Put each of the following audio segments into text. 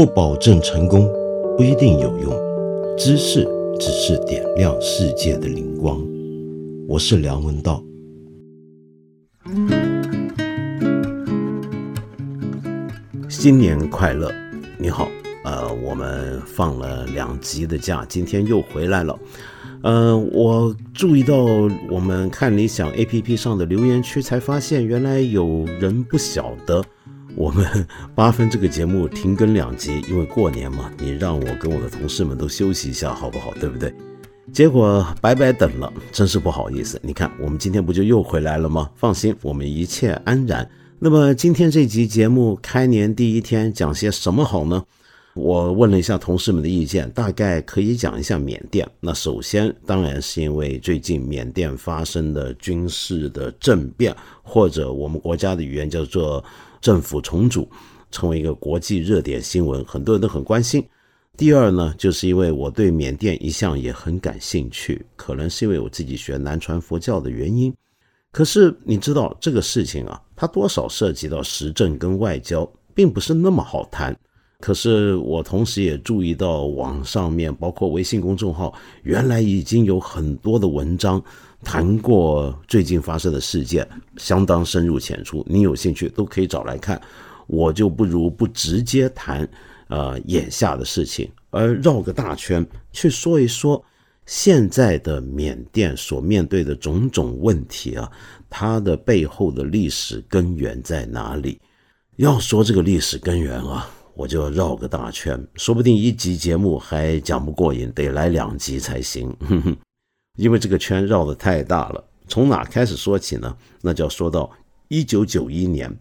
不保证成功，不一定有用。知识只是点亮世界的灵光。我是梁文道。新年快乐！你好，呃，我们放了两集的假，今天又回来了。呃，我注意到我们看理想 A P P 上的留言区，才发现原来有人不晓得我们 八分这个节目停更两集，因为过年嘛，你让我跟我的同事们都休息一下，好不好？对不对？结果白白等了，真是不好意思。你看，我们今天不就又回来了吗？放心，我们一切安然。那么今天这集节目开年第一天讲些什么好呢？我问了一下同事们的意见，大概可以讲一下缅甸。那首先当然是因为最近缅甸发生的军事的政变，或者我们国家的语言叫做政府重组，成为一个国际热点新闻，很多人都很关心。第二呢，就是因为我对缅甸一向也很感兴趣，可能是因为我自己学南传佛教的原因。可是你知道这个事情啊，它多少涉及到时政跟外交，并不是那么好谈。可是我同时也注意到网上面，包括微信公众号，原来已经有很多的文章谈过最近发生的事件，相当深入浅出。你有兴趣都可以找来看。我就不如不直接谈，呃，眼下的事情，而绕个大圈去说一说现在的缅甸所面对的种种问题啊，它的背后的历史根源在哪里？要说这个历史根源啊。我就要绕个大圈，说不定一集节目还讲不过瘾，得来两集才行。哼哼因为这个圈绕的太大了。从哪开始说起呢？那就要说到一九九一年，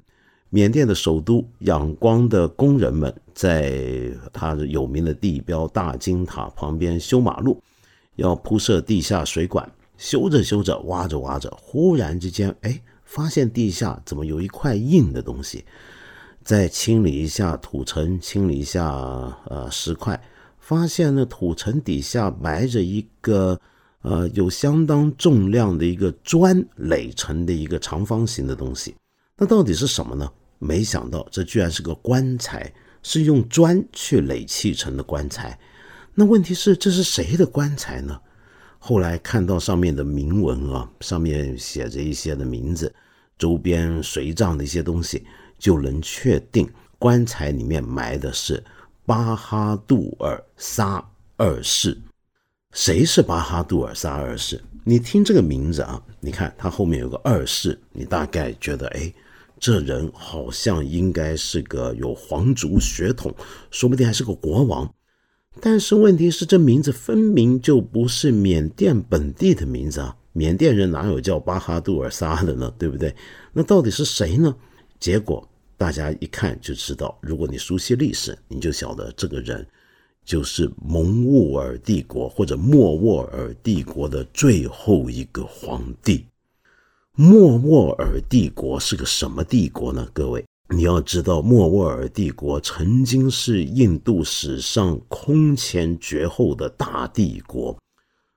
缅甸的首都仰光的工人们在他有名的地标大金塔旁边修马路，要铺设地下水管。修着修着，挖着挖着，忽然之间，哎，发现地下怎么有一块硬的东西。再清理一下土层，清理一下呃石块，发现呢土层底下埋着一个呃有相当重量的一个砖垒成的一个长方形的东西。那到底是什么呢？没想到这居然是个棺材，是用砖去垒砌成的棺材。那问题是这是谁的棺材呢？后来看到上面的铭文啊，上面写着一些的名字，周边随葬的一些东西。就能确定棺材里面埋的是巴哈杜尔沙二世。谁是巴哈杜尔沙二世？你听这个名字啊，你看他后面有个二世，你大概觉得，哎，这人好像应该是个有皇族血统，说不定还是个国王。但是问题是，这名字分明就不是缅甸本地的名字啊！缅甸人哪有叫巴哈杜尔沙的呢？对不对？那到底是谁呢？结果大家一看就知道，如果你熟悉历史，你就晓得这个人就是蒙兀尔帝国或者莫卧儿帝国的最后一个皇帝。莫卧儿帝国是个什么帝国呢？各位，你要知道，莫卧儿帝国曾经是印度史上空前绝后的大帝国，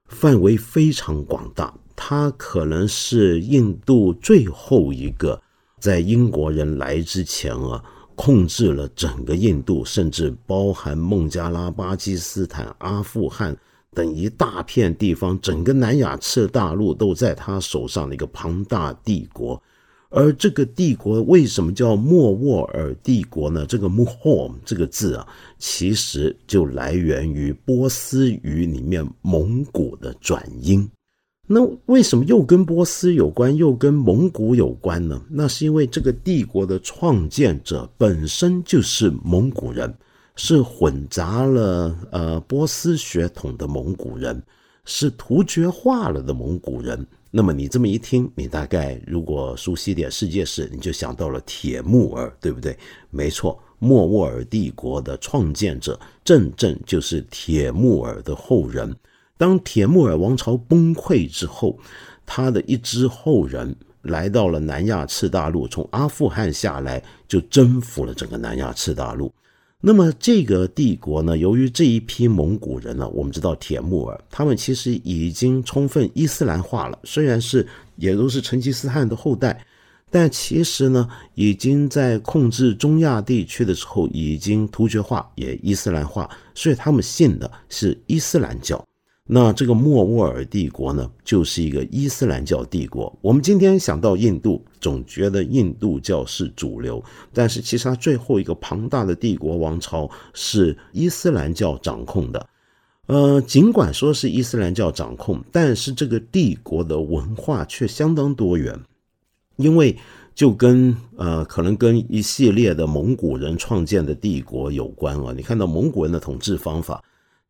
范围非常广大，它可能是印度最后一个。在英国人来之前啊，控制了整个印度，甚至包含孟加拉、巴基斯坦、阿富汗等一大片地方，整个南亚次大陆都在他手上的一个庞大帝国。而这个帝国为什么叫莫卧儿帝国呢？这个 “mohom” 这个字啊，其实就来源于波斯语里面蒙古的转音。那为什么又跟波斯有关，又跟蒙古有关呢？那是因为这个帝国的创建者本身就是蒙古人，是混杂了呃波斯血统的蒙古人，是突厥化了的蒙古人。那么你这么一听，你大概如果熟悉点世界史，你就想到了铁木儿，对不对？没错，莫卧儿帝国的创建者正正就是铁木儿的后人。当铁木尔王朝崩溃之后，他的一支后人来到了南亚次大陆，从阿富汗下来就征服了整个南亚次大陆。那么这个帝国呢，由于这一批蒙古人呢，我们知道铁木尔他们其实已经充分伊斯兰化了，虽然是也都是成吉思汗的后代，但其实呢，已经在控制中亚地区的时候，已经突厥化也伊斯兰化，所以他们信的是伊斯兰教。那这个莫卧儿帝国呢，就是一个伊斯兰教帝国。我们今天想到印度，总觉得印度教是主流，但是其实它最后一个庞大的帝国王朝是伊斯兰教掌控的。呃，尽管说是伊斯兰教掌控，但是这个帝国的文化却相当多元。因为就跟呃，可能跟一系列的蒙古人创建的帝国有关啊。你看到蒙古人的统治方法，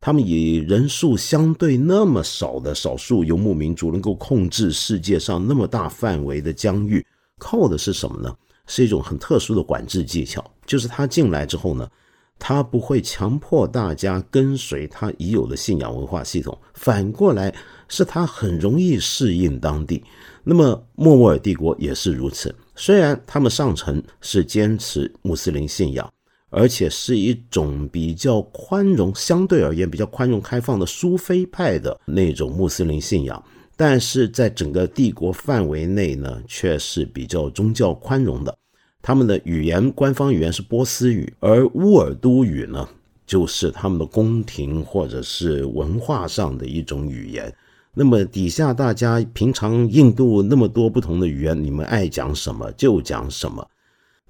他们以人数相对那么少的少数游牧民族，能够控制世界上那么大范围的疆域，靠的是什么呢？是一种很特殊的管制技巧，就是他进来之后呢，他不会强迫大家跟随他已有的信仰文化系统，反过来是他很容易适应当地。那么莫卧儿帝国也是如此，虽然他们上层是坚持穆斯林信仰，而且是一种比较宽容、相对而言比较宽容开放的苏菲派的那种穆斯林信仰，但是在整个帝国范围内呢，却是比较宗教宽容的。他们的语言官方语言是波斯语，而乌尔都语呢，就是他们的宫廷或者是文化上的一种语言。那么底下大家平常印度那么多不同的语言，你们爱讲什么就讲什么。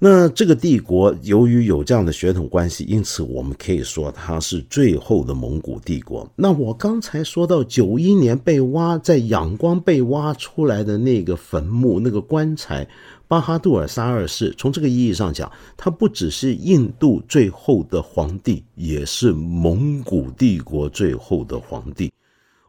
那这个帝国由于有这样的血统关系，因此我们可以说它是最后的蒙古帝国。那我刚才说到九一年被挖在仰光被挖出来的那个坟墓那个棺材，巴哈杜尔沙二世，从这个意义上讲，他不只是印度最后的皇帝，也是蒙古帝国最后的皇帝。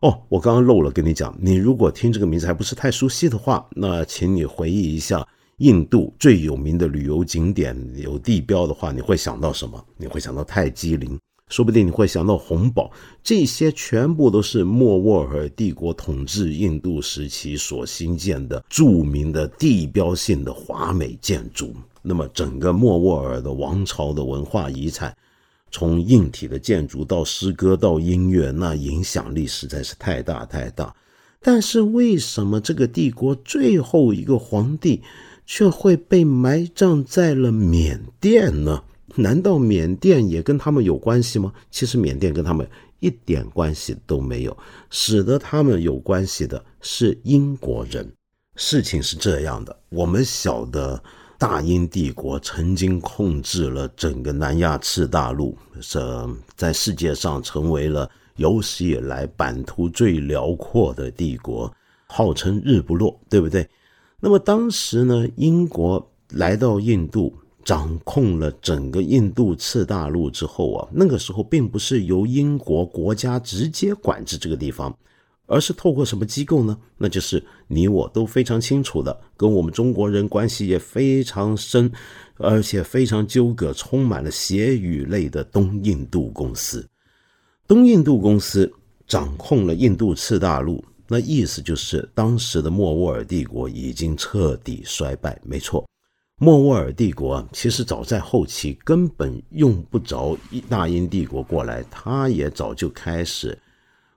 哦，我刚刚漏了跟你讲，你如果听这个名字还不是太熟悉的话，那请你回忆一下印度最有名的旅游景点有地标的话，你会想到什么？你会想到泰姬陵，说不定你会想到红堡，这些全部都是莫卧儿帝国统治印度时期所兴建的著名的地标性的华美建筑。那么，整个莫卧儿的王朝的文化遗产。从硬体的建筑到诗歌到音乐，那影响力实在是太大太大。但是为什么这个帝国最后一个皇帝却会被埋葬在了缅甸呢？难道缅甸也跟他们有关系吗？其实缅甸跟他们一点关系都没有，使得他们有关系的是英国人。事情是这样的，我们晓得。大英帝国曾经控制了整个南亚次大陆，这在世界上成为了有史以来版图最辽阔的帝国，号称日不落，对不对？那么当时呢，英国来到印度，掌控了整个印度次大陆之后啊，那个时候并不是由英国国家直接管制这个地方。而是透过什么机构呢？那就是你我都非常清楚的，跟我们中国人关系也非常深，而且非常纠葛，充满了血与泪的东印度公司。东印度公司掌控了印度次大陆，那意思就是当时的莫卧儿帝国已经彻底衰败。没错，莫卧儿帝国其实早在后期根本用不着大英帝国过来，它也早就开始。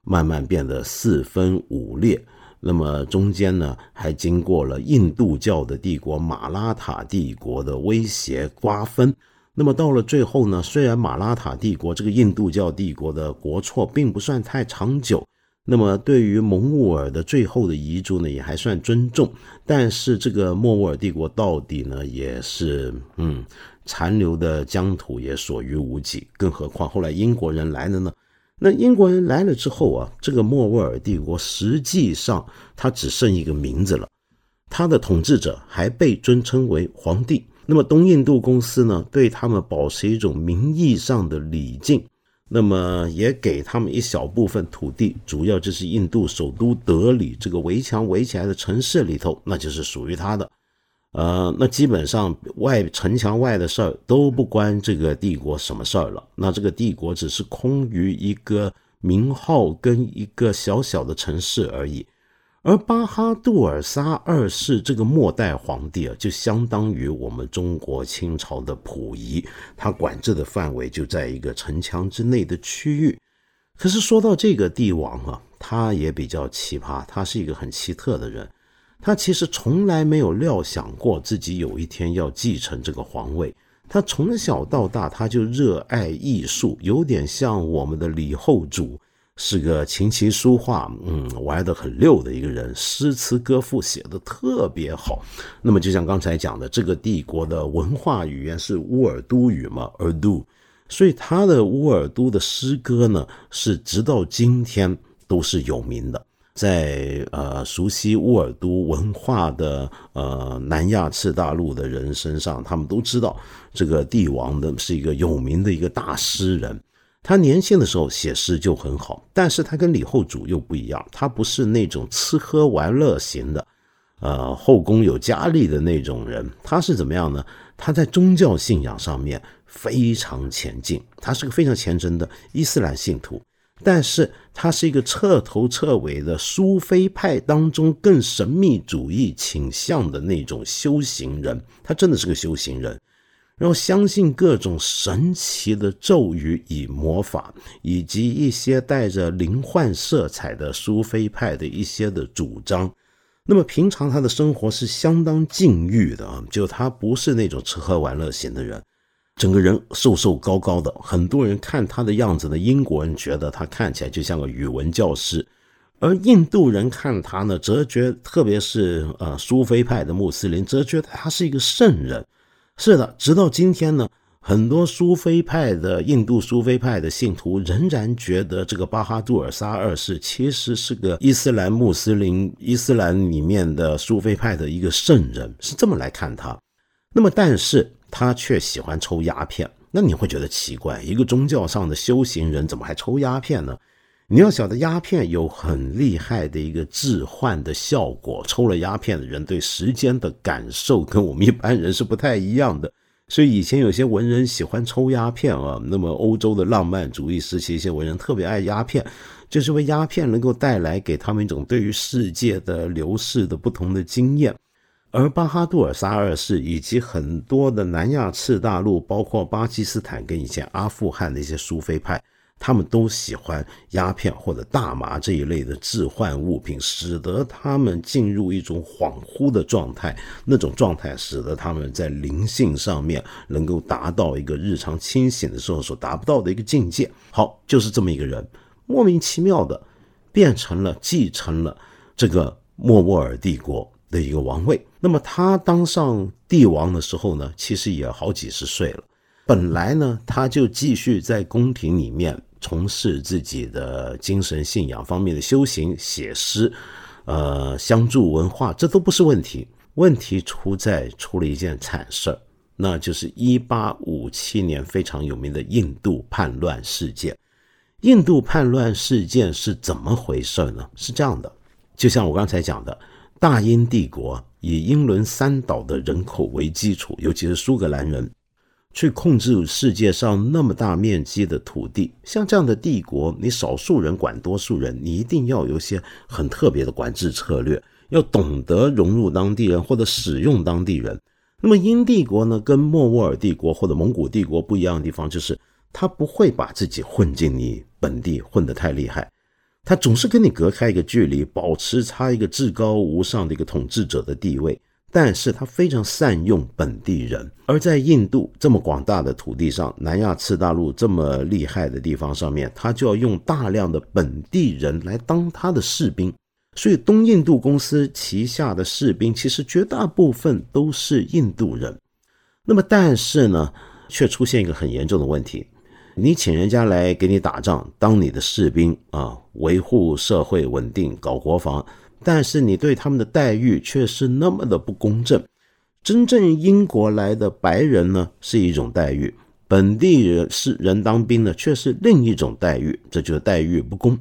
慢慢变得四分五裂，那么中间呢，还经过了印度教的帝国马拉塔帝国的威胁瓜分。那么到了最后呢，虽然马拉塔帝国这个印度教帝国的国错并不算太长久，那么对于蒙兀尔的最后的遗嘱呢，也还算尊重。但是这个莫卧儿帝国到底呢，也是嗯，残留的疆土也所余无几。更何况后来英国人来了呢？那英国人来了之后啊，这个莫卧儿帝国实际上它只剩一个名字了，它的统治者还被尊称为皇帝。那么东印度公司呢，对他们保持一种名义上的礼敬，那么也给他们一小部分土地，主要就是印度首都德里这个围墙围起来的城市里头，那就是属于他的。呃，那基本上外城墙外的事儿都不关这个帝国什么事儿了。那这个帝国只是空于一个名号跟一个小小的城市而已。而巴哈杜尔沙二世这个末代皇帝啊，就相当于我们中国清朝的溥仪，他管制的范围就在一个城墙之内的区域。可是说到这个帝王啊，他也比较奇葩，他是一个很奇特的人。他其实从来没有料想过自己有一天要继承这个皇位。他从小到大他就热爱艺术，有点像我们的李后主，是个琴棋书画嗯玩得很溜的一个人，诗词歌赋写得特别好。那么就像刚才讲的，这个帝国的文化语言是乌尔都语嘛，尔都，所以他的乌尔都的诗歌呢，是直到今天都是有名的。在呃熟悉乌尔都文化的呃南亚次大陆的人身上，他们都知道这个帝王的是一个有名的一个大诗人。他年轻的时候写诗就很好，但是他跟李后主又不一样，他不是那种吃喝玩乐型的，呃后宫有佳丽的那种人。他是怎么样呢？他在宗教信仰上面非常前进，他是个非常虔诚的伊斯兰信徒。但是他是一个彻头彻尾的苏菲派当中更神秘主义倾向的那种修行人，他真的是个修行人，然后相信各种神奇的咒语与魔法，以及一些带着灵幻色彩的苏菲派的一些的主张。那么平常他的生活是相当禁欲的啊，就他不是那种吃喝玩乐型的人。整个人瘦瘦高高的，很多人看他的样子呢，英国人觉得他看起来就像个语文教师，而印度人看他呢，则觉特别是呃苏菲派的穆斯林，则觉得他是一个圣人。是的，直到今天呢，很多苏菲派的印度苏菲派的信徒仍然觉得这个巴哈杜尔沙二世其实是个伊斯兰穆斯林伊斯兰里面的苏菲派的一个圣人，是这么来看他。那么，但是。他却喜欢抽鸦片，那你会觉得奇怪，一个宗教上的修行人怎么还抽鸦片呢？你要晓得，鸦片有很厉害的一个致幻的效果，抽了鸦片的人对时间的感受跟我们一般人是不太一样的。所以以前有些文人喜欢抽鸦片啊，那么欧洲的浪漫主义时期，一些文人特别爱鸦片，就是为鸦片能够带来给他们一种对于世界的流逝的不同的经验。而巴哈杜尔沙二世以及很多的南亚次大陆，包括巴基斯坦跟以前阿富汗的一些苏菲派，他们都喜欢鸦片或者大麻这一类的致幻物品，使得他们进入一种恍惚的状态。那种状态使得他们在灵性上面能够达到一个日常清醒的时候所达不到的一个境界。好，就是这么一个人，莫名其妙的变成了继承了这个莫卧儿帝国。的一个王位，那么他当上帝王的时候呢，其实也好几十岁了。本来呢，他就继续在宫廷里面从事自己的精神信仰方面的修行、写诗，呃，相助文化，这都不是问题。问题出在出了一件惨事儿，那就是一八五七年非常有名的印度叛乱事件。印度叛乱事件是怎么回事呢？是这样的，就像我刚才讲的。大英帝国以英伦三岛的人口为基础，尤其是苏格兰人，去控制世界上那么大面积的土地。像这样的帝国，你少数人管多数人，你一定要有一些很特别的管制策略，要懂得融入当地人或者使用当地人。那么英帝国呢，跟莫卧儿帝国或者蒙古帝国不一样的地方，就是他不会把自己混进你本地，混得太厉害。他总是跟你隔开一个距离，保持他一个至高无上的一个统治者的地位，但是他非常善用本地人。而在印度这么广大的土地上，南亚次大陆这么厉害的地方上面，他就要用大量的本地人来当他的士兵。所以东印度公司旗下的士兵其实绝大部分都是印度人。那么，但是呢，却出现一个很严重的问题。你请人家来给你打仗，当你的士兵啊，维护社会稳定，搞国防，但是你对他们的待遇却是那么的不公正。真正英国来的白人呢，是一种待遇；本地人是人当兵呢，却是另一种待遇，这就是待遇不公。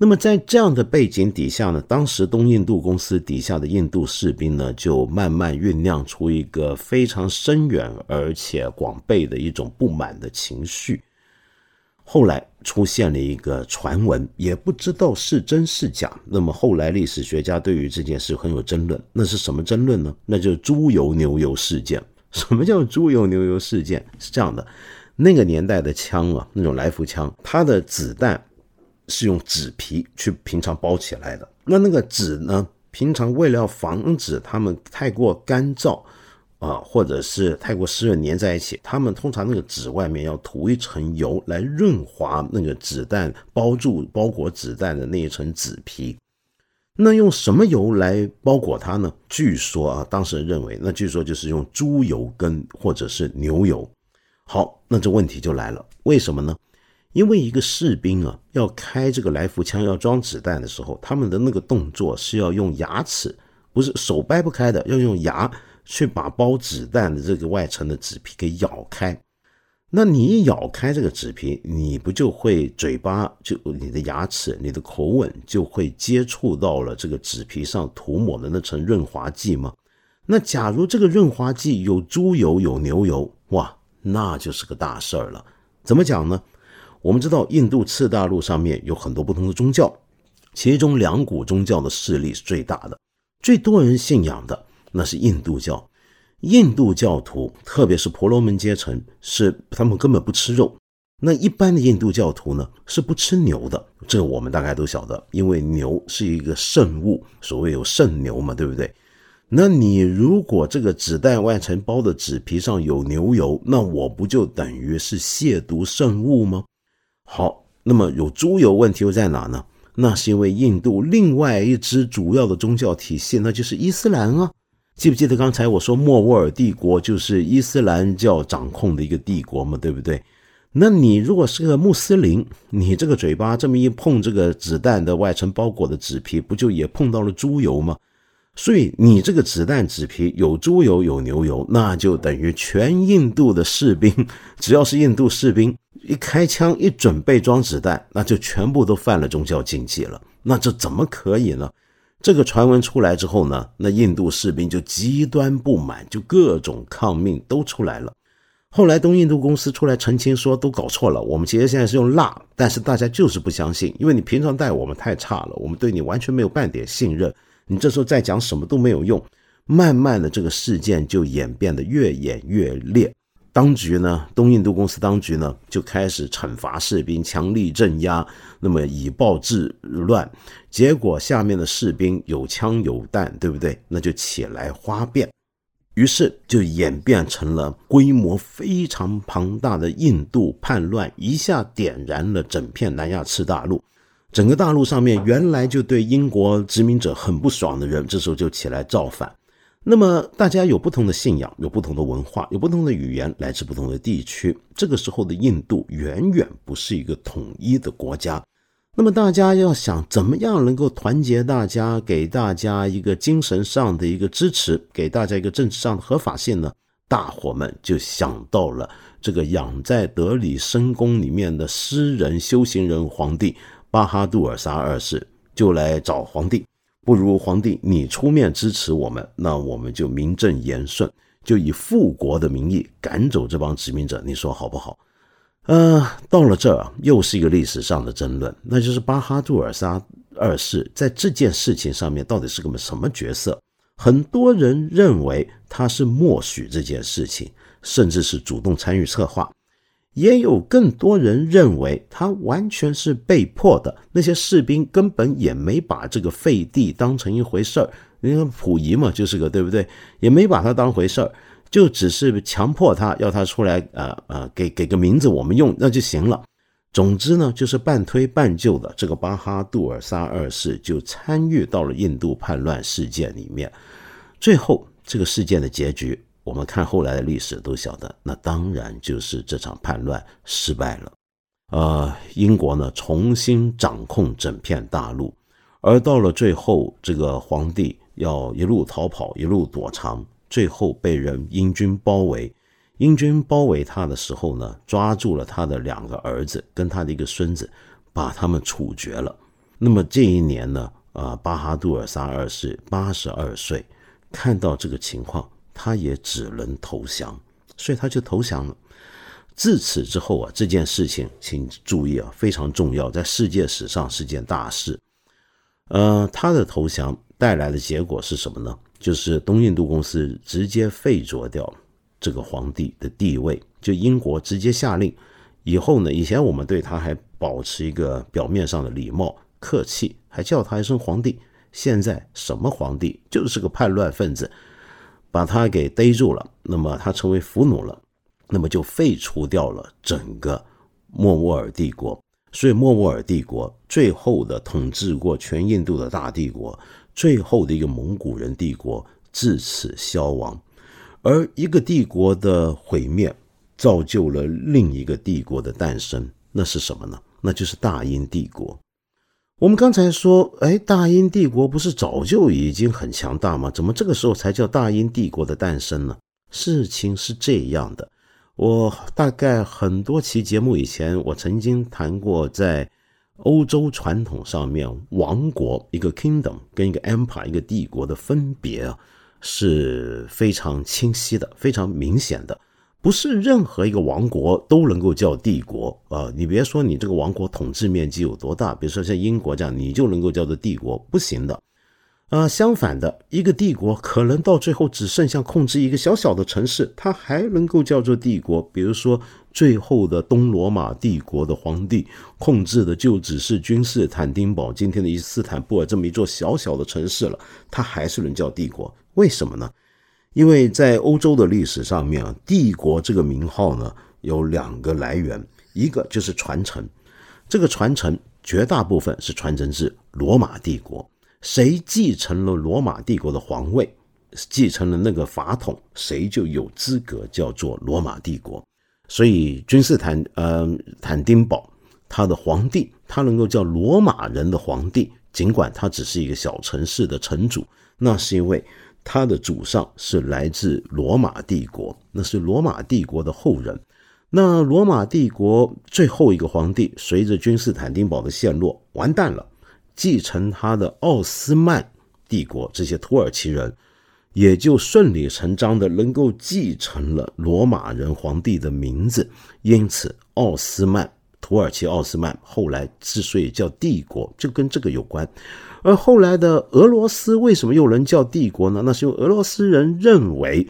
那么在这样的背景底下呢，当时东印度公司底下的印度士兵呢，就慢慢酝酿出一个非常深远而且广备的一种不满的情绪。后来出现了一个传闻，也不知道是真是假。那么后来历史学家对于这件事很有争论。那是什么争论呢？那就是猪油牛油事件。什么叫猪油牛油事件？是这样的，那个年代的枪啊，那种来福枪，它的子弹是用纸皮去平常包起来的。那那个纸呢，平常为了防止它们太过干燥啊，或者是太过湿润粘在一起，他们通常那个纸外面要涂一层油来润滑那个子弹包住包裹子弹的那一层纸皮。那用什么油来包裹它呢？据说啊，当事人认为，那据说就是用猪油跟或者是牛油。好，那这问题就来了，为什么呢？因为一个士兵啊，要开这个来福枪要装子弹的时候，他们的那个动作是要用牙齿，不是手掰不开的，要用牙去把包子弹的这个外层的纸皮给咬开。那你一咬开这个纸皮，你不就会嘴巴就你的牙齿、你的口吻就会接触到了这个纸皮上涂抹的那层润滑剂吗？那假如这个润滑剂有猪油、有牛油，哇，那就是个大事儿了。怎么讲呢？我们知道印度次大陆上面有很多不同的宗教，其中两股宗教的势力是最大的，最多人信仰的那是印度教。印度教徒，特别是婆罗门阶层，是他们根本不吃肉。那一般的印度教徒呢，是不吃牛的。这我们大概都晓得，因为牛是一个圣物，所谓有圣牛嘛，对不对？那你如果这个纸袋外层包的纸皮上有牛油，那我不就等于是亵渎圣物吗？好，那么有猪油问题又在哪呢？那是因为印度另外一支主要的宗教体系，那就是伊斯兰啊。记不记得刚才我说莫卧儿帝国就是伊斯兰教掌控的一个帝国嘛，对不对？那你如果是个穆斯林，你这个嘴巴这么一碰，这个子弹的外层包裹的纸皮，不就也碰到了猪油吗？所以你这个子弹纸皮有猪油有牛油，那就等于全印度的士兵，只要是印度士兵一开枪一准备装子弹，那就全部都犯了宗教禁忌了。那这怎么可以呢？这个传闻出来之后呢，那印度士兵就极端不满，就各种抗命都出来了。后来东印度公司出来澄清说，都搞错了，我们其实现在是用蜡，但是大家就是不相信，因为你平常待我们太差了，我们对你完全没有半点信任。你这时候再讲什么都没有用。慢慢的，这个事件就演变得越演越烈。当局呢，东印度公司当局呢，就开始惩罚士兵，强力镇压，那么以暴制乱，结果下面的士兵有枪有弹，对不对？那就起来哗变，于是就演变成了规模非常庞大的印度叛乱，一下点燃了整片南亚次大陆，整个大陆上面原来就对英国殖民者很不爽的人，这时候就起来造反。那么大家有不同的信仰，有不同的文化，有不同的语言，来自不同的地区。这个时候的印度远远不是一个统一的国家。那么大家要想怎么样能够团结大家，给大家一个精神上的一个支持，给大家一个政治上的合法性呢？大伙们就想到了这个养在德里深宫里面的诗人、修行人皇帝巴哈杜尔沙二世，就来找皇帝。不如皇帝你出面支持我们，那我们就名正言顺，就以复国的名义赶走这帮殖民者，你说好不好？呃，到了这儿又是一个历史上的争论，那就是巴哈杜尔沙二世在这件事情上面到底是个什么角色？很多人认为他是默许这件事情，甚至是主动参与策划。也有更多人认为他完全是被迫的，那些士兵根本也没把这个废帝当成一回事儿。你看溥仪嘛，就是个对不对？也没把他当回事儿，就只是强迫他要他出来，呃呃，给给个名字我们用那就行了。总之呢，就是半推半就的，这个巴哈杜尔沙二世就参与到了印度叛乱事件里面。最后这个事件的结局。我们看后来的历史都晓得，那当然就是这场叛乱失败了。呃，英国呢重新掌控整片大陆，而到了最后，这个皇帝要一路逃跑，一路躲藏，最后被人英军包围。英军包围他的时候呢，抓住了他的两个儿子跟他的一个孙子，把他们处决了。那么这一年呢，啊，巴哈杜尔沙二世八十二岁，看到这个情况。他也只能投降，所以他就投降了。自此之后啊，这件事情请注意啊，非常重要，在世界史上是件大事。呃，他的投降带来的结果是什么呢？就是东印度公司直接废除掉这个皇帝的地位，就英国直接下令，以后呢，以前我们对他还保持一个表面上的礼貌、客气，还叫他一声皇帝。现在什么皇帝就是个叛乱分子，把他给逮住了，那么他成为俘虏了，那么就废除掉了整个莫卧儿帝国。所以莫卧儿帝国最后的统治过全印度的大帝国，最后的一个蒙古人帝国至此消亡。而一个帝国的毁灭，造就了另一个帝国的诞生。那是什么呢？那就是大英帝国。我们刚才说，哎，大英帝国不是早就已经很强大吗？怎么这个时候才叫大英帝国的诞生呢？事情是这样的，我大概很多期节目以前，我曾经谈过，在欧洲传统上面，王国一个 kingdom 跟一个 empire 一个帝国的分别啊，是非常清晰的，非常明显的。不是任何一个王国都能够叫帝国啊！你别说你这个王国统治面积有多大，比如说像英国这样，你就能够叫做帝国，不行的。啊，相反的，一个帝国可能到最后只剩下控制一个小小的城市，它还能够叫做帝国。比如说，最后的东罗马帝国的皇帝控制的就只是君士坦丁堡，今天的伊斯坦布尔这么一座小小的城市了，它还是能叫帝国？为什么呢？因为在欧洲的历史上面啊，帝国这个名号呢有两个来源，一个就是传承，这个传承绝大部分是传承至罗马帝国，谁继承了罗马帝国的皇位，继承了那个法统，谁就有资格叫做罗马帝国。所以君士坦呃坦丁堡他的皇帝，他能够叫罗马人的皇帝，尽管他只是一个小城市的城主，那是因为。他的祖上是来自罗马帝国，那是罗马帝国的后人。那罗马帝国最后一个皇帝，随着君士坦丁堡的陷落，完蛋了。继承他的奥斯曼帝国这些土耳其人，也就顺理成章的能够继承了罗马人皇帝的名字。因此，奥斯曼土耳其奥斯曼后来之所以叫帝国，就跟这个有关。而后来的俄罗斯为什么又能叫帝国呢？那是因为俄罗斯人认为，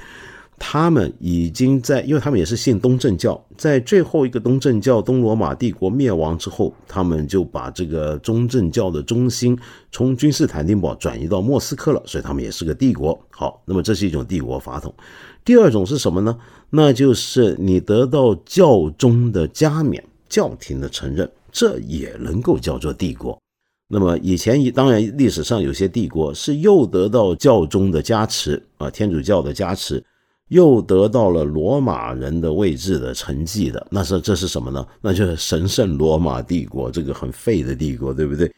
他们已经在，因为他们也是信东正教，在最后一个东正教东罗马帝国灭亡之后，他们就把这个中正教的中心从君士坦丁堡转移到莫斯科了，所以他们也是个帝国。好，那么这是一种帝国法统。第二种是什么呢？那就是你得到教宗的加冕，教廷的承认，这也能够叫做帝国。那么以前一当然历史上有些帝国是又得到教宗的加持啊，天主教的加持，又得到了罗马人的位置的成绩的，那是这是什么呢？那就是神圣罗马帝国，这个很废的帝国，对不对？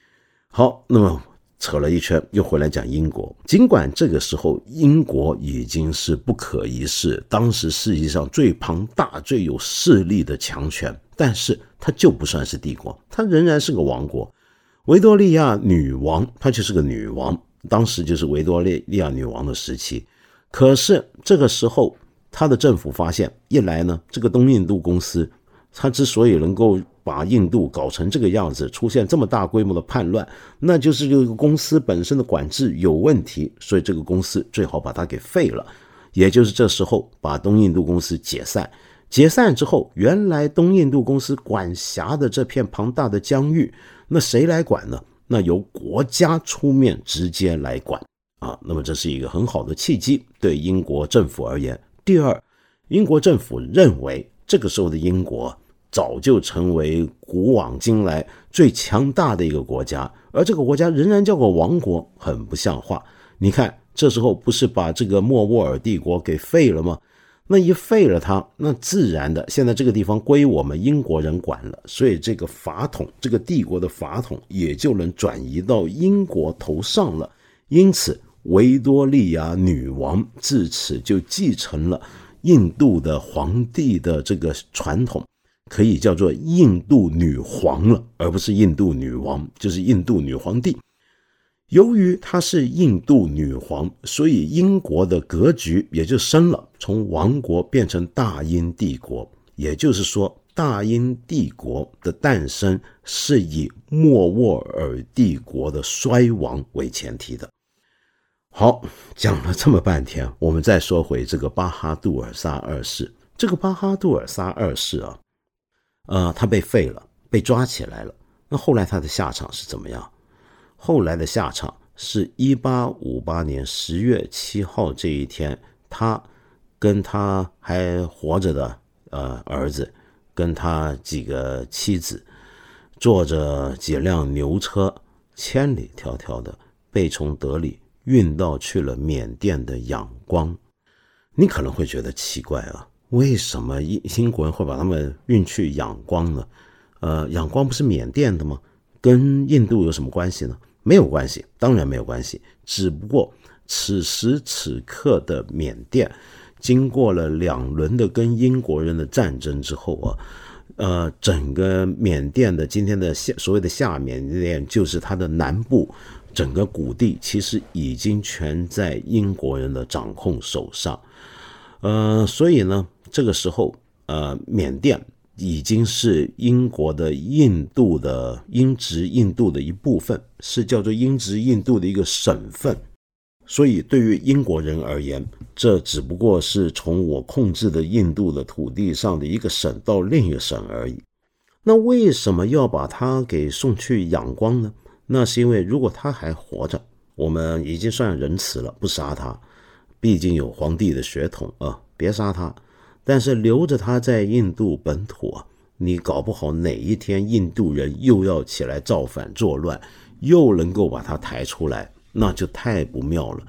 好，那么扯了一圈，又回来讲英国。尽管这个时候英国已经是不可一世，当时世界上最庞大、最有势力的强权，但是它就不算是帝国，它仍然是个王国。维多利亚女王，她就是个女王，当时就是维多利亚女王的时期。可是这个时候，她的政府发现，一来呢，这个东印度公司，它之所以能够把印度搞成这个样子，出现这么大规模的叛乱，那就是这个公司本身的管制有问题，所以这个公司最好把它给废了。也就是这时候，把东印度公司解散。解散之后，原来东印度公司管辖的这片庞大的疆域。那谁来管呢？那由国家出面直接来管啊。那么这是一个很好的契机，对英国政府而言。第二，英国政府认为这个时候的英国早就成为古往今来最强大的一个国家，而这个国家仍然叫个王国，很不像话。你看，这时候不是把这个莫卧儿帝国给废了吗？那一废了它，那自然的，现在这个地方归我们英国人管了，所以这个法统，这个帝国的法统也就能转移到英国头上了。因此，维多利亚女王自此就继承了印度的皇帝的这个传统，可以叫做印度女皇了，而不是印度女王，就是印度女皇帝。由于她是印度女皇，所以英国的格局也就升了，从王国变成大英帝国。也就是说，大英帝国的诞生是以莫卧儿帝国的衰亡为前提的。好，讲了这么半天，我们再说回这个巴哈杜尔萨二世。这个巴哈杜尔萨二世啊，呃，他被废了，被抓起来了。那后来他的下场是怎么样？后来的下场是一八五八年十月七号这一天，他跟他还活着的呃儿子，跟他几个妻子，坐着几辆牛车，千里迢迢的被从德里运到去了缅甸的仰光。你可能会觉得奇怪啊，为什么英英国人会把他们运去仰光呢？呃，仰光不是缅甸的吗？跟印度有什么关系呢？没有关系，当然没有关系。只不过此时此刻的缅甸，经过了两轮的跟英国人的战争之后啊，呃，整个缅甸的今天的下所谓的下缅甸，就是它的南部整个谷地，其实已经全在英国人的掌控手上。呃，所以呢，这个时候，呃，缅甸。已经是英国的印度的英殖印度的一部分，是叫做英殖印度的一个省份。所以对于英国人而言，这只不过是从我控制的印度的土地上的一个省到另一个省而已。那为什么要把他给送去仰光呢？那是因为如果他还活着，我们已经算仁慈了，不杀他，毕竟有皇帝的血统啊，别杀他。但是留着他在印度本土啊，你搞不好哪一天印度人又要起来造反作乱，又能够把他抬出来，那就太不妙了。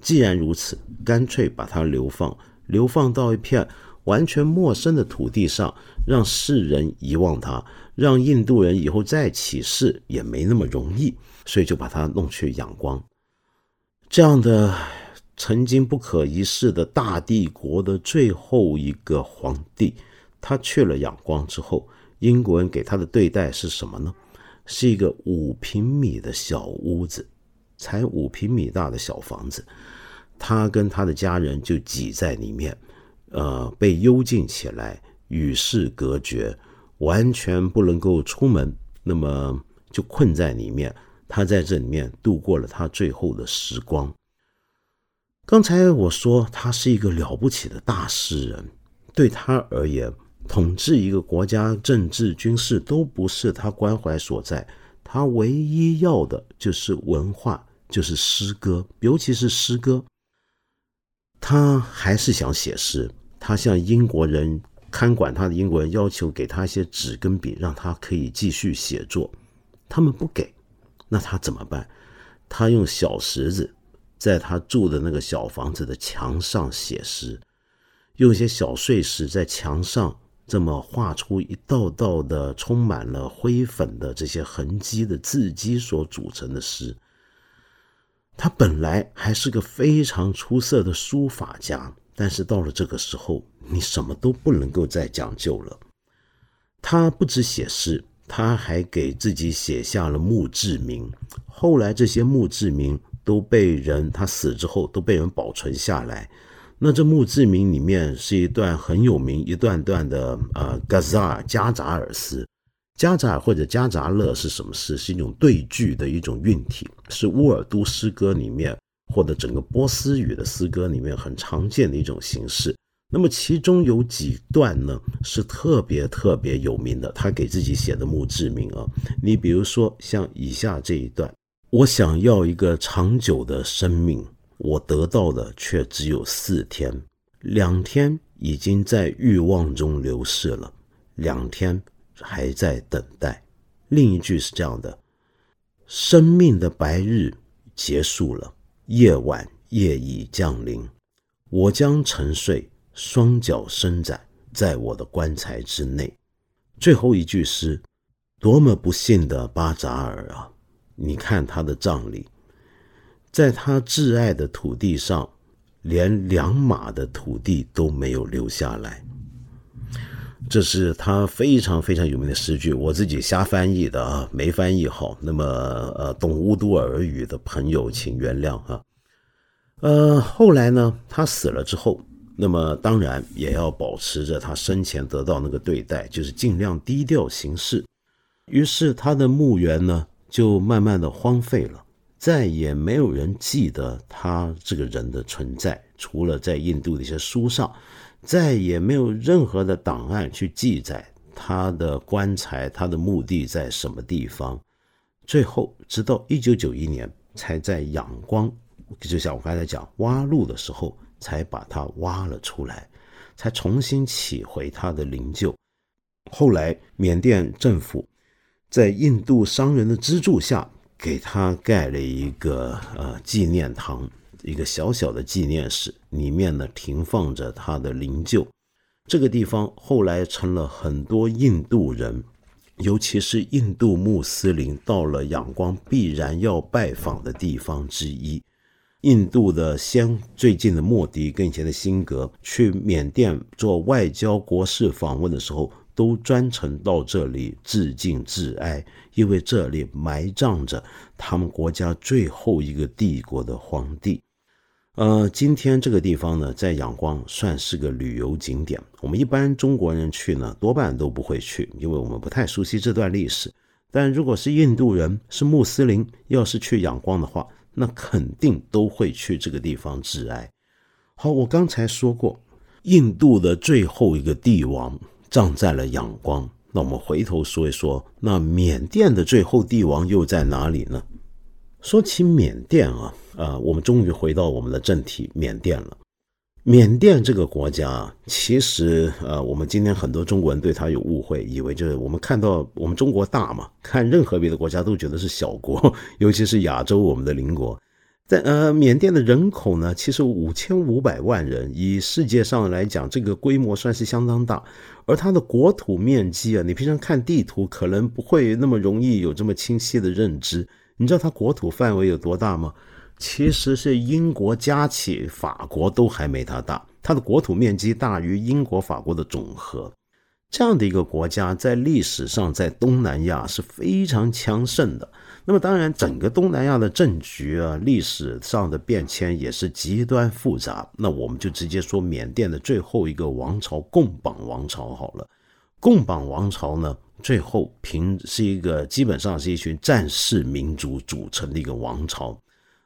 既然如此，干脆把他流放，流放到一片完全陌生的土地上，让世人遗忘他，让印度人以后再起事也没那么容易，所以就把他弄去仰光，这样的。曾经不可一世的大帝国的最后一个皇帝，他去了仰光之后，英国人给他的对待是什么呢？是一个五平米的小屋子，才五平米大的小房子，他跟他的家人就挤在里面，呃，被幽禁起来，与世隔绝，完全不能够出门，那么就困在里面。他在这里面度过了他最后的时光。刚才我说他是一个了不起的大诗人，对他而言，统治一个国家、政治、军事都不是他关怀所在。他唯一要的就是文化，就是诗歌，尤其是诗歌。他还是想写诗。他向英国人看管他的英国人要求给他一些纸跟笔，让他可以继续写作。他们不给，那他怎么办？他用小石子。在他住的那个小房子的墙上写诗，用一些小碎石在墙上这么画出一道道的充满了灰粉的这些痕迹的字迹所组成的诗。他本来还是个非常出色的书法家，但是到了这个时候，你什么都不能够再讲究了。他不止写诗，他还给自己写下了墓志铭。后来这些墓志铭。都被人他死之后都被人保存下来。那这墓志铭里面是一段很有名一段段的呃加扎加扎尔诗，加扎尔或者加扎勒是什么诗？是一种对句的一种韵体，是乌尔都诗歌里面或者整个波斯语的诗歌里面很常见的一种形式。那么其中有几段呢是特别特别有名的，他给自己写的墓志铭啊。你比如说像以下这一段。我想要一个长久的生命，我得到的却只有四天，两天已经在欲望中流逝了，两天还在等待。另一句是这样的：生命的白日结束了，夜晚夜已降临，我将沉睡，双脚伸展在我的棺材之内。最后一句是：多么不幸的巴扎尔啊！你看他的葬礼，在他挚爱的土地上，连两码的土地都没有留下来。这是他非常非常有名的诗句，我自己瞎翻译的啊，没翻译好。那么，呃，懂乌都尔语的朋友请原谅啊。呃，后来呢，他死了之后，那么当然也要保持着他生前得到那个对待，就是尽量低调行事。于是他的墓园呢。就慢慢的荒废了，再也没有人记得他这个人的存在，除了在印度的一些书上，再也没有任何的档案去记载他的棺材、他的墓地在什么地方。最后，直到一九九一年，才在仰光，就像我刚才讲挖路的时候，才把他挖了出来，才重新起回他的灵柩。后来缅甸政府在印度商人的资助下，给他盖了一个呃纪念堂，一个小小的纪念室，里面呢停放着他的灵柩。这个地方后来成了很多印度人，尤其是印度穆斯林到了仰光必然要拜访的地方之一。印度的先最近的莫迪跟以前的辛格去缅甸做外交国事访问的时候，都专程到这里致敬致哀，因为这里埋葬着他们国家最后一个帝国的皇帝。呃，今天这个地方呢，在仰光算是个旅游景点。我们一般中国人去呢，多半都不会去，因为我们不太熟悉这段历史。但如果是印度人、是穆斯林，要是去仰光的话，那肯定都会去这个地方致哀。好，我刚才说过，印度的最后一个帝王葬在了仰光。那我们回头说一说，那缅甸的最后帝王又在哪里呢？说起缅甸啊。呃，我们终于回到我们的正题，缅甸了。缅甸这个国家，其实呃，我们今天很多中国人对它有误会，以为就是我们看到我们中国大嘛，看任何别的国家都觉得是小国，尤其是亚洲我们的邻国。在呃，缅甸的人口呢，其实五千五百万人，以世界上来讲，这个规模算是相当大。而它的国土面积啊，你平常看地图可能不会那么容易有这么清晰的认知。你知道它国土范围有多大吗？其实是英国加起法国都还没它大，它的国土面积大于英国、法国的总和。这样的一个国家，在历史上在东南亚是非常强盛的。那么，当然，整个东南亚的政局啊，历史上的变迁也是极端复杂。那我们就直接说缅甸的最后一个王朝——贡榜王朝好了。贡榜王朝呢，最后凭是一个基本上是一群战士民族组成的一个王朝。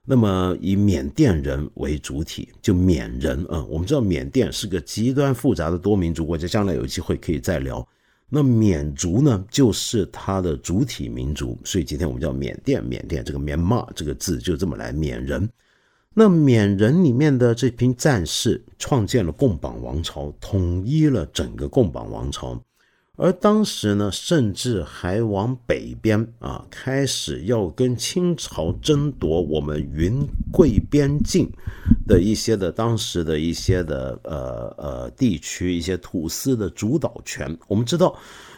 那么以缅甸人为主体，就缅人啊，我们知道缅甸是个极端复杂的多民族国家，将来有机会可以再聊。那缅族呢，就是它的主体民族，所以今天我们叫缅甸。缅甸这个缅骂这个字就这么来，缅人。那缅人里面的这批战士创建了共榜王朝，统一了整个共榜王朝。而当时呢，甚至还往北边啊，开始要跟清朝争夺我们云贵边境的一些的当时的一些的呃呃地区，一些土司的主导权。我们知道，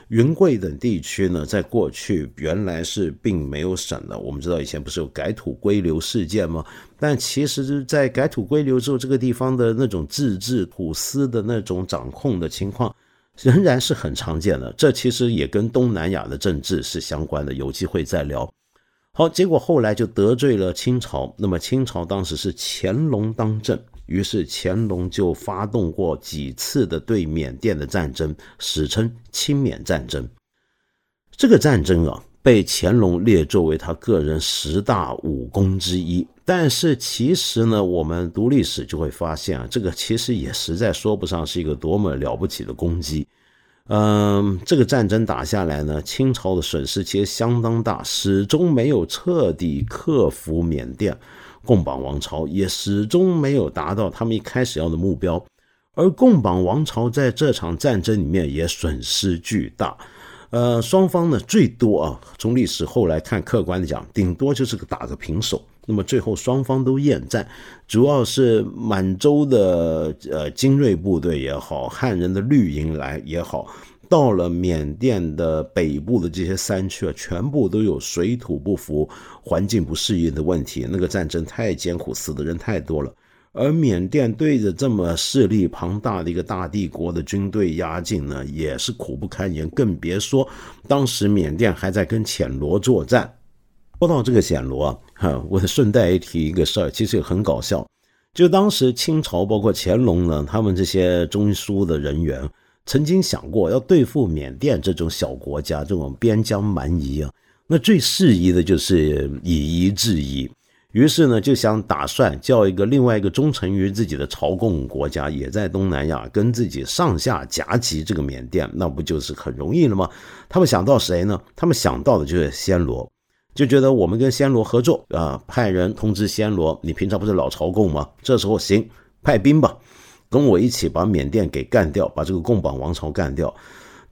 云贵等地区呢，在过去原来是并没有省的。我们知道以前不是有改土归流事件吗？但其实，在改土归流之后，这个地方的那种自治土司的那种掌控的情况。仍然是很常见的，这其实也跟东南亚的政治是相关的，有机会再聊。好，结果后来就得罪了清朝，那么清朝当时是乾隆当政，于是乾隆就发动过几次的对缅甸的战争，史称清缅战争。这个战争啊。被乾隆列作为他个人十大武功之一，但是其实呢，我们读历史就会发现啊，这个其实也实在说不上是一个多么了不起的功绩。嗯，这个战争打下来呢，清朝的损失其实相当大，始终没有彻底克服缅甸，贡榜王朝也始终没有达到他们一开始要的目标，而贡榜王朝在这场战争里面也损失巨大。呃，双方呢最多啊，从历史后来看，客观的讲，顶多就是个打个平手。那么最后双方都厌战，主要是满洲的呃精锐部队也好，汉人的绿营来也好，到了缅甸的北部的这些山区啊，全部都有水土不服、环境不适应的问题。那个战争太艰苦，死的人太多了。而缅甸对着这么势力庞大的一个大帝国的军队压境呢，也是苦不堪言。更别说当时缅甸还在跟暹罗作战。说到这个暹罗啊，哈，我顺带提一个事儿，其实也很搞笑。就当时清朝包括乾隆呢，他们这些中枢的人员曾经想过要对付缅甸这种小国家，这种边疆蛮夷啊，那最适宜的就是以夷制夷。于是呢，就想打算叫一个另外一个忠诚于自己的朝贡国家，也在东南亚跟自己上下夹击这个缅甸，那不就是很容易了吗？他们想到谁呢？他们想到的就是暹罗。就觉得我们跟暹罗合作啊，派人通知暹罗，你平常不是老朝贡吗？这时候行，派兵吧，跟我一起把缅甸给干掉，把这个贡榜王朝干掉。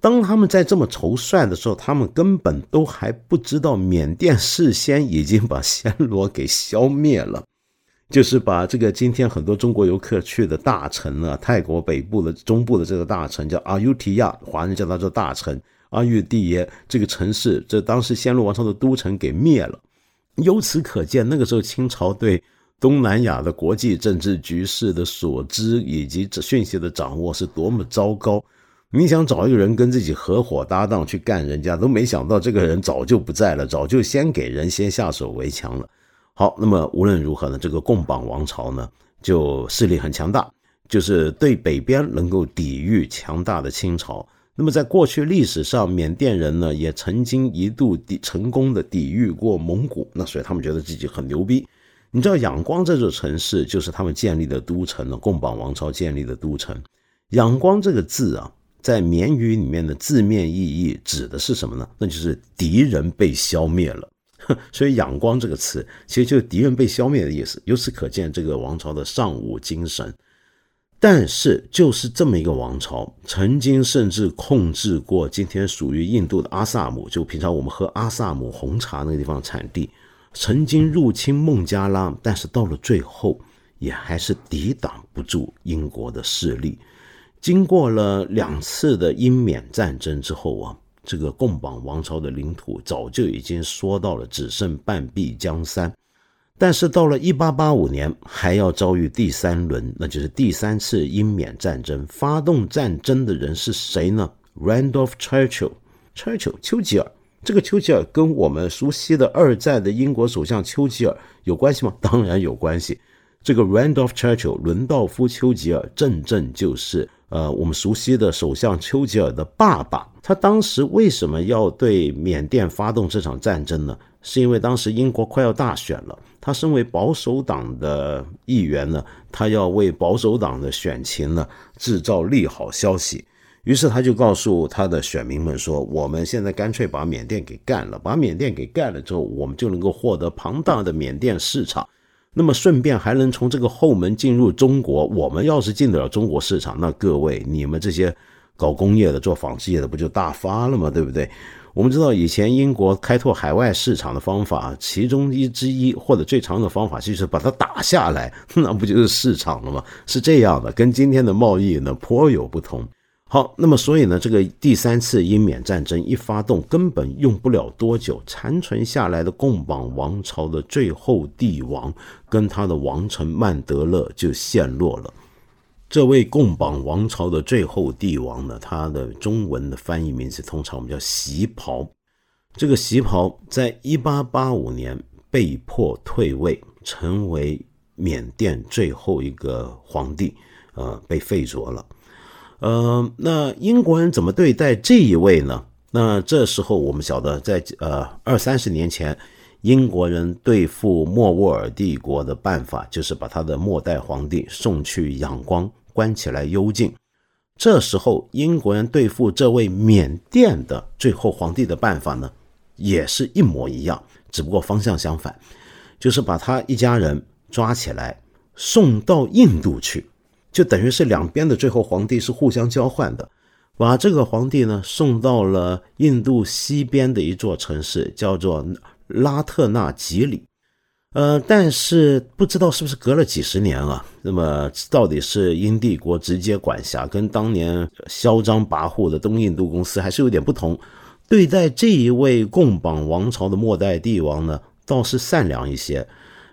当他们在这么筹算的时候，他们根本都还不知道缅甸事先已经把暹罗给消灭了，就是把这个今天很多中国游客去的大城啊，泰国北部的中部的这个大城叫阿尤提亚，华人叫它做大城。阿育帝耶这个城市，这当时暹罗王朝的都城给灭了。由此可见，那个时候清朝对东南亚的国际政治局势的所知以及这讯息的掌握是多么糟糕。你想找一个人跟自己合伙搭档去干人家，都没想到这个人早就不在了，早就先给人先下手为强了。好，那么无论如何呢，这个贡榜王朝呢，就势力很强大，就是对北边能够抵御强大的清朝。那么，在过去历史上，缅甸人呢也曾经一度抵成功的抵御过蒙古，那所以他们觉得自己很牛逼。你知道仰光这座城市就是他们建立的都城呢，贡榜王朝建立的都城。仰光这个字啊，在缅语里面的字面意义指的是什么呢？那就是敌人被消灭了。所以仰光这个词其实就是敌人被消灭的意思。由此可见，这个王朝的尚武精神。但是，就是这么一个王朝，曾经甚至控制过今天属于印度的阿萨姆，就平常我们喝阿萨姆红茶那个地方产地，曾经入侵孟加拉，但是到了最后，也还是抵挡不住英国的势力。经过了两次的英缅战争之后啊，这个贡榜王朝的领土早就已经缩到了只剩半壁江山。但是到了一八八五年，还要遭遇第三轮，那就是第三次英缅战争。发动战争的人是谁呢？Randolph Churchill，Churchill，丘吉尔。这个丘吉尔跟我们熟悉的二战的英国首相丘吉尔有关系吗？当然有关系。这个 Randolph Churchill，伦道夫·丘吉尔，正正就是呃我们熟悉的首相丘吉尔的爸爸。他当时为什么要对缅甸发动这场战争呢？是因为当时英国快要大选了，他身为保守党的议员呢，他要为保守党的选情呢制造利好消息，于是他就告诉他的选民们说：“我们现在干脆把缅甸给干了，把缅甸给干了之后，我们就能够获得庞大的缅甸市场，那么顺便还能从这个后门进入中国。我们要是进得了中国市场，那各位你们这些搞工业的、做纺织业的不就大发了吗？对不对？”我们知道以前英国开拓海外市场的方法，其中一之一或者最常用的方法就是把它打下来，那不就是市场了吗？是这样的，跟今天的贸易呢颇有不同。好，那么所以呢，这个第三次英缅战争一发动，根本用不了多久，残存下来的贡榜王朝的最后帝王跟他的王臣曼德勒就陷落了。这位贡榜王朝的最后帝王呢，他的中文的翻译名字通常我们叫袭袍。这个袭袍在一八八五年被迫退位，成为缅甸最后一个皇帝，呃，被废黜了。呃，那英国人怎么对待这一位呢？那这时候我们晓得，在呃二三十年前，英国人对付莫卧儿帝国的办法，就是把他的末代皇帝送去仰光。关起来幽禁。这时候，英国人对付这位缅甸的最后皇帝的办法呢，也是一模一样，只不过方向相反，就是把他一家人抓起来送到印度去，就等于是两边的最后皇帝是互相交换的，把这个皇帝呢送到了印度西边的一座城市，叫做拉特纳吉里。呃，但是不知道是不是隔了几十年啊？那么到底是英帝国直接管辖，跟当年嚣张跋扈的东印度公司还是有点不同。对待这一位贡榜王朝的末代帝王呢，倒是善良一些。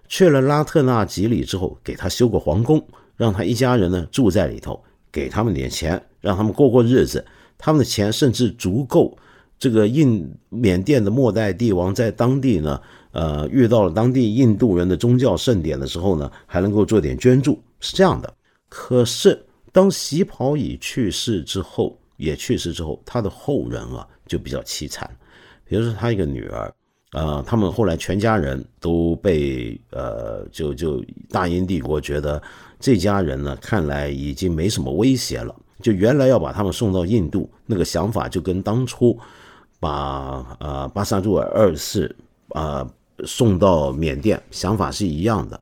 去了拉特纳吉里之后，给他修个皇宫，让他一家人呢住在里头，给他们点钱，让他们过过日子。他们的钱甚至足够这个印缅甸的末代帝王在当地呢。呃，遇到了当地印度人的宗教盛典的时候呢，还能够做点捐助，是这样的。可是当喜袍已去世之后，也去世之后，他的后人啊就比较凄惨。比如说他一个女儿，呃，他们后来全家人都被呃，就就大英帝国觉得这家人呢，看来已经没什么威胁了。就原来要把他们送到印度，那个想法就跟当初把呃巴萨杜尔二世。啊送到缅甸，想法是一样的。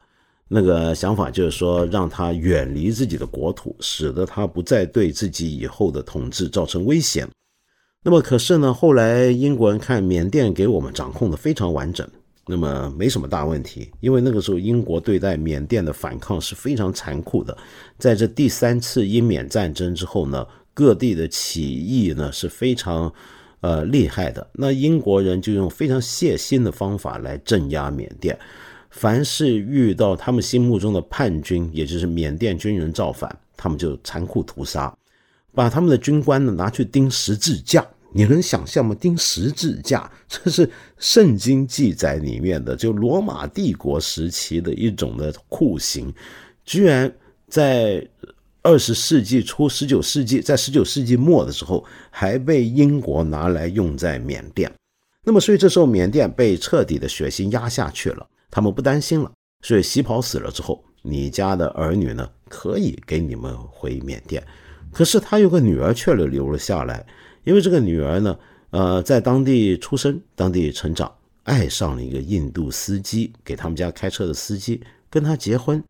那个想法就是说，让他远离自己的国土，使得他不再对自己以后的统治造成危险。那么，可是呢，后来英国人看缅甸给我们掌控的非常完整，那么没什么大问题。因为那个时候英国对待缅甸的反抗是非常残酷的。在这第三次英缅战争之后呢，各地的起义呢是非常呃厉害的。那英国人就用非常血腥的方法来镇压缅甸。凡是遇到他们心目中的叛军，也就是缅甸军人造反，他们就残酷屠杀，把他们的军官呢拿去钉十字架。你能想象吗？钉十字架，这是圣经记载里面的，就罗马帝国时期的一种的酷刑，居然在二十世纪初、十九世纪，在十九世纪末的时候，还被英国拿来用在缅甸。那么，所以这时候缅甸被彻底的血腥压下去了。他们不担心了，所以喜跑死了之后，你家的儿女呢可以给你们回缅甸。可是他有个女儿却留了下来，因为这个女儿呢，呃，在当地出生，当地成长，爱上了一个印度司机，给他们家开车的司机，跟他结婚。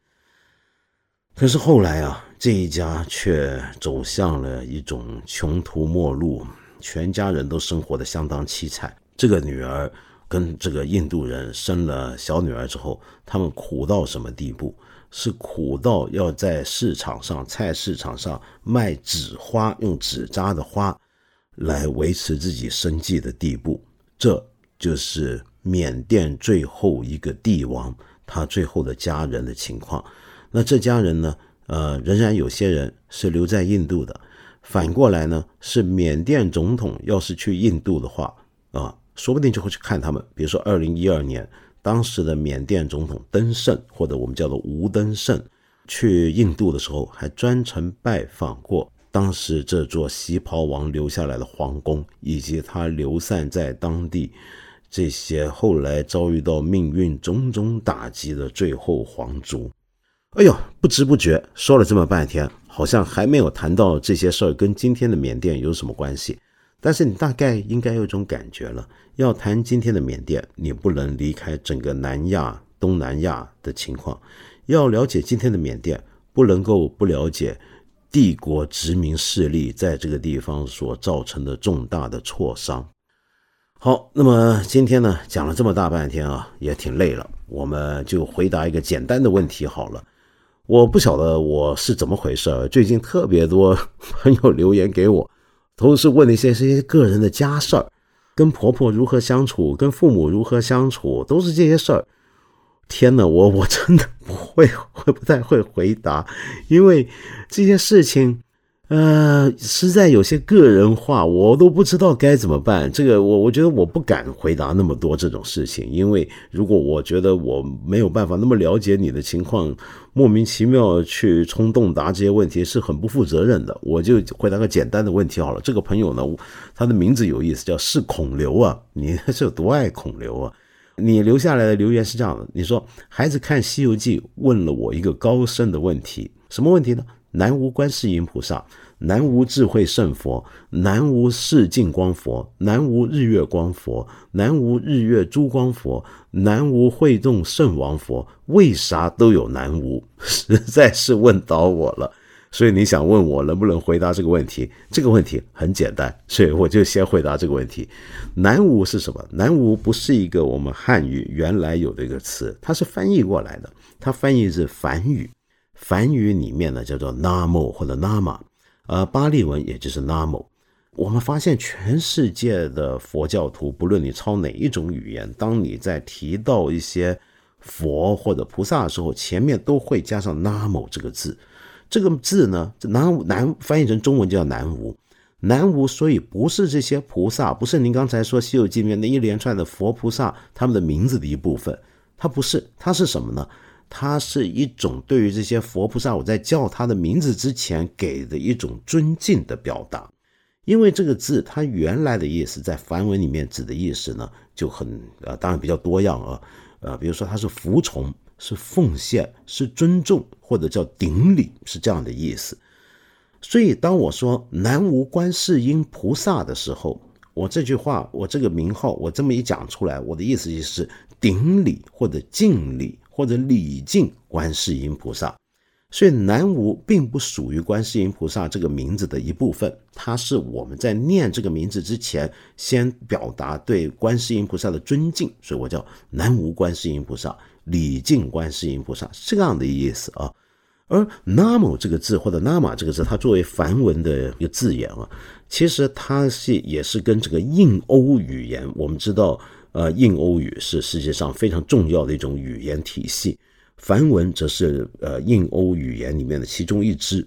可是后来啊，这一家却走向了一种穷途末路，全家人都生活的相当凄惨。这个女儿。跟这个印度人生了小女儿之后，他们苦到什么地步？是苦到要在市场上、菜市场上卖纸花，用纸扎的花来维持自己生计的地步。这就是缅甸最后一个帝王他最后的家人的情况。那这家人呢？呃，仍然有些人是留在印度的。反过来呢，是缅甸总统要是去印度的话啊。说不定就会去看他们。比如说，二零一二年，当时的缅甸总统登盛，或者我们叫做吴登盛，去印度的时候，还专程拜访过当时这座西袍王留下来的皇宫，以及他流散在当地这些后来遭遇到命运种种打击的最后皇族。哎呦，不知不觉说了这么半天，好像还没有谈到这些事儿跟今天的缅甸有什么关系。但是你大概应该有一种感觉了。要谈今天的缅甸，你不能离开整个南亚、东南亚的情况。要了解今天的缅甸，不能够不了解帝国殖民势力在这个地方所造成的重大的挫伤。好，那么今天呢，讲了这么大半天啊，也挺累了。我们就回答一个简单的问题好了。我不晓得我是怎么回事，最近特别多 朋友留言给我。都是问那些这些个人的家事儿，跟婆婆如何相处，跟父母如何相处，都是这些事儿。天哪，我我真的 不会，会不太会回答，因为这些事情。呃，实在有些个人化，我都不知道该怎么办。这个，我我觉得我不敢回答那么多这种事情，因为如果我觉得我没有办法那么了解你的情况，莫名其妙去冲动答这些问题是很不负责任的。我就回答个简单的问题好了。这个朋友呢，他的名字有意思，叫是孔刘啊，你是有多爱孔刘啊？你留下来的留言是这样的，你说孩子看《西游记》问了我一个高深的问题，什么问题呢？南无观世音菩萨，南无智慧圣佛，南无世净光佛，南无日月光佛，南无日月珠光佛，南无会众圣王佛。为啥都有南无？实在是问倒我了。所以你想问我能不能回答这个问题？这个问题很简单，所以我就先回答这个问题。南无是什么？南无不是一个我们汉语原来有的一个词，它是翻译过来的，它翻译是梵语。梵语里面呢叫做 Namo 或者 Nama，呃，巴利文也就是 Namo。我们发现全世界的佛教徒，不论你抄哪一种语言，当你在提到一些佛或者菩萨的时候，前面都会加上 Namo 这个字。这个字呢，这南南翻译成中文叫南无，南无，所以不是这些菩萨，不是您刚才说《西游记》里面那一连串的佛菩萨他们的名字的一部分，它不是，它是什么呢？它是一种对于这些佛菩萨，我在叫他的名字之前给的一种尊敬的表达。因为这个字，它原来的意思在梵文里面指的意思呢，就很呃，当然比较多样啊，呃，比如说它是服从、是奉献、是尊重，或者叫顶礼，是这样的意思。所以当我说南无观世音菩萨的时候，我这句话，我这个名号，我这么一讲出来，我的意思就是顶礼或者敬礼或者礼敬观世音菩萨。所以南无并不属于观世音菩萨这个名字的一部分，它是我们在念这个名字之前，先表达对观世音菩萨的尊敬，所以我叫南无观世音菩萨，礼敬观世音菩萨，是这样的意思啊。而 “namo” 这个字或者 “nama” 这个字，它作为梵文的一个字眼啊，其实它是也是跟这个印欧语言，我们知道，呃，印欧语是世界上非常重要的一种语言体系。梵文则是呃印欧语言里面的其中一支，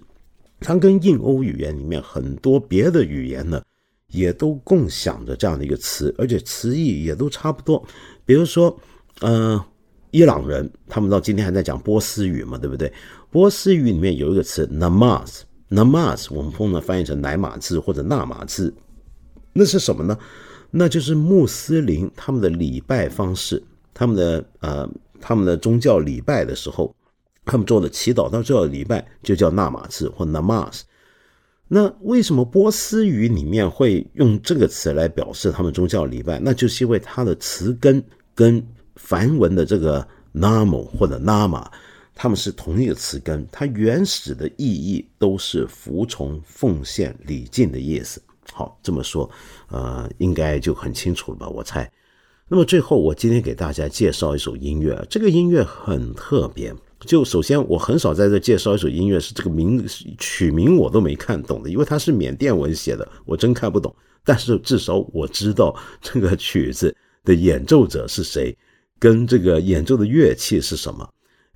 它跟印欧语言里面很多别的语言呢，也都共享着这样的一个词，而且词义也都差不多。比如说，呃，伊朗人他们到今天还在讲波斯语嘛，对不对？波斯语里面有一个词 namaz，namaz 我们通常翻译成乃玛字或者纳玛字，那是什么呢？那就是穆斯林他们的礼拜方式，他们的呃。他们的宗教礼拜的时候，他们做的祈祷，到最后礼拜就叫纳玛字或 namaz。那为什么波斯语里面会用这个词来表示他们宗教礼拜？那就是因为它的词根跟梵文的这个 namo 或者 nama，他们是同一个词根，它原始的意义都是服从、奉献、礼敬的意思。好，这么说，呃，应该就很清楚了吧？我猜。那么最后，我今天给大家介绍一首音乐。这个音乐很特别。就首先，我很少在这介绍一首音乐，是这个名曲名我都没看懂的，因为它是缅甸文写的，我真看不懂。但是至少我知道这个曲子的演奏者是谁，跟这个演奏的乐器是什么。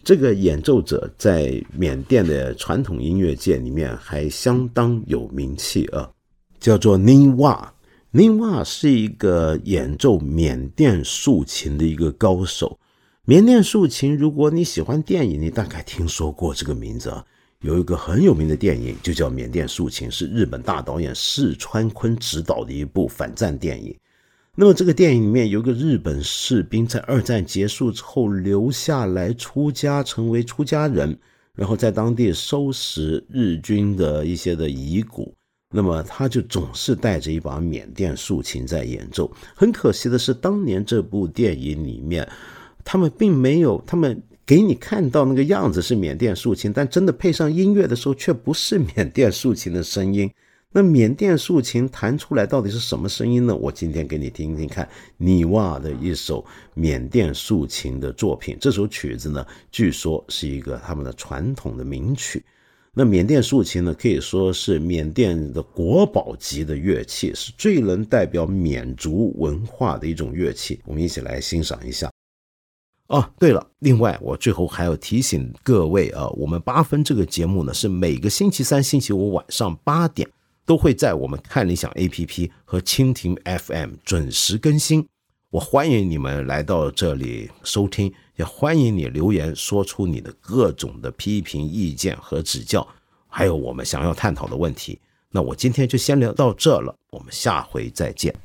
这个演奏者在缅甸的传统音乐界里面还相当有名气啊，叫做尼瓦。宁瓦是一个演奏缅甸竖琴的一个高手。缅甸竖琴，如果你喜欢电影，你大概听说过这个名字啊。有一个很有名的电影，就叫《缅甸竖琴》，是日本大导演四川昆执导的一部反战电影。那么这个电影里面有一个日本士兵，在二战结束之后留下来出家，成为出家人，然后在当地收拾日军的一些的遗骨。那么他就总是带着一把缅甸竖琴在演奏。很可惜的是，当年这部电影里面，他们并没有，他们给你看到那个样子是缅甸竖琴，但真的配上音乐的时候，却不是缅甸竖琴的声音。那缅甸竖琴弹出来到底是什么声音呢？我今天给你听听看，尼瓦的一首缅甸竖琴的作品。这首曲子呢，据说是一个他们的传统的名曲。那缅甸竖琴呢，可以说是缅甸的国宝级的乐器，是最能代表缅族文化的一种乐器。我们一起来欣赏一下。哦，对了，另外我最后还要提醒各位啊，我们八分这个节目呢，是每个星期三、星期五晚上八点都会在我们看理想 APP 和蜻蜓 FM 准时更新。我欢迎你们来到这里收听，也欢迎你留言说出你的各种的批评意见和指教，还有我们想要探讨的问题。那我今天就先聊到这了，我们下回再见。